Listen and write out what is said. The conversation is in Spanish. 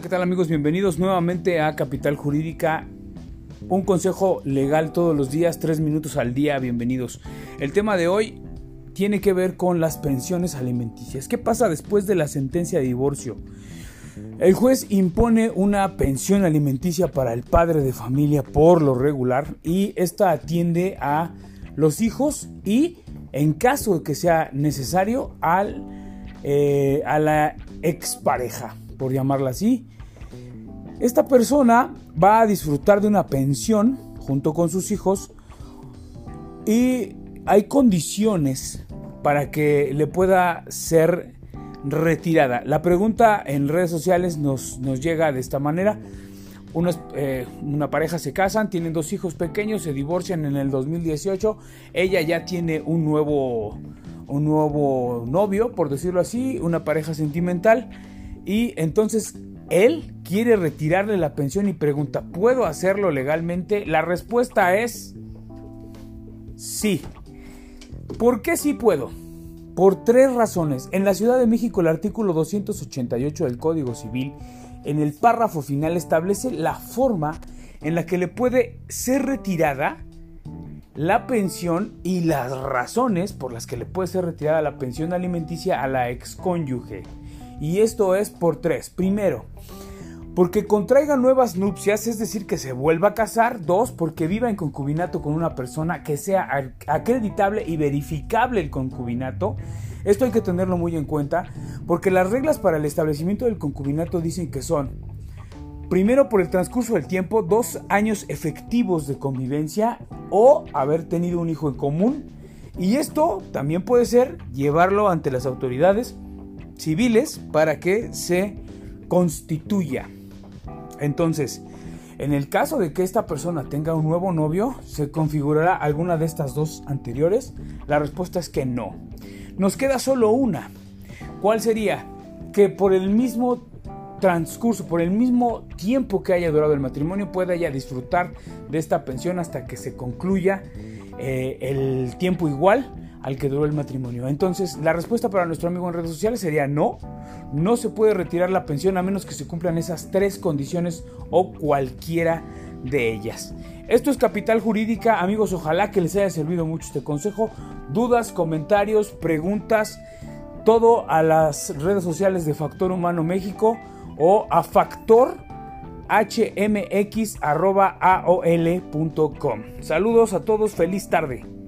tal amigos? Bienvenidos nuevamente a Capital Jurídica. Un consejo legal todos los días, tres minutos al día, bienvenidos. El tema de hoy tiene que ver con las pensiones alimenticias. ¿Qué pasa después de la sentencia de divorcio? El juez impone una pensión alimenticia para el padre de familia por lo regular y esta atiende a los hijos y en caso de que sea necesario al, eh, a la expareja por llamarla así. Esta persona va a disfrutar de una pensión junto con sus hijos y hay condiciones para que le pueda ser retirada. La pregunta en redes sociales nos, nos llega de esta manera. Eh, una pareja se casan, tienen dos hijos pequeños, se divorcian en el 2018. Ella ya tiene un nuevo, un nuevo novio, por decirlo así, una pareja sentimental. Y entonces él quiere retirarle la pensión y pregunta, ¿puedo hacerlo legalmente? La respuesta es sí. ¿Por qué sí puedo? Por tres razones. En la Ciudad de México el artículo 288 del Código Civil en el párrafo final establece la forma en la que le puede ser retirada la pensión y las razones por las que le puede ser retirada la pensión alimenticia a la excónyuge. Y esto es por tres. Primero, porque contraiga nuevas nupcias, es decir, que se vuelva a casar. Dos, porque viva en concubinato con una persona que sea acreditable y verificable el concubinato. Esto hay que tenerlo muy en cuenta, porque las reglas para el establecimiento del concubinato dicen que son, primero por el transcurso del tiempo, dos años efectivos de convivencia o haber tenido un hijo en común. Y esto también puede ser llevarlo ante las autoridades civiles para que se constituya. Entonces, en el caso de que esta persona tenga un nuevo novio, ¿se configurará alguna de estas dos anteriores? La respuesta es que no. Nos queda solo una. ¿Cuál sería? Que por el mismo transcurso, por el mismo tiempo que haya durado el matrimonio, pueda ya disfrutar de esta pensión hasta que se concluya eh, el tiempo igual al que duró el matrimonio. Entonces, la respuesta para nuestro amigo en redes sociales sería no, no se puede retirar la pensión a menos que se cumplan esas tres condiciones o cualquiera de ellas. Esto es Capital Jurídica, amigos, ojalá que les haya servido mucho este consejo. Dudas, comentarios, preguntas, todo a las redes sociales de Factor Humano México o a factor hmx.aol.com. Saludos a todos, feliz tarde.